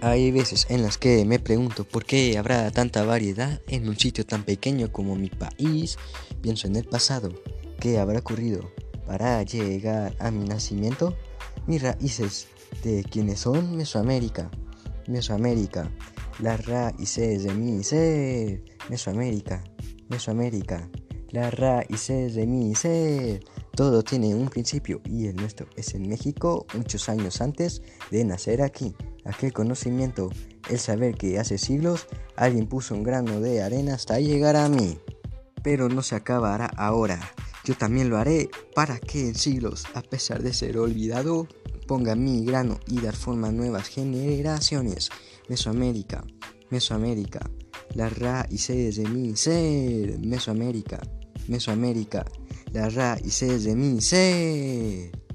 Hay veces en las que me pregunto por qué habrá tanta variedad en un sitio tan pequeño como mi país. Pienso en el pasado, qué habrá ocurrido para llegar a mi nacimiento, mis raíces. De quienes son Mesoamérica, Mesoamérica, las raíces de mi ser, Mesoamérica, Mesoamérica, las raíces de mi ser. Todo tiene un principio y el nuestro es en México muchos años antes de nacer aquí aquel conocimiento, el saber que hace siglos alguien puso un grano de arena hasta llegar a mí. Pero no se acabará ahora. Yo también lo haré para que en siglos, a pesar de ser olvidado, ponga mi grano y dar forma a nuevas generaciones. Mesoamérica, Mesoamérica, las raíces de mi ser. Mesoamérica, Mesoamérica, las raíces de mi ser.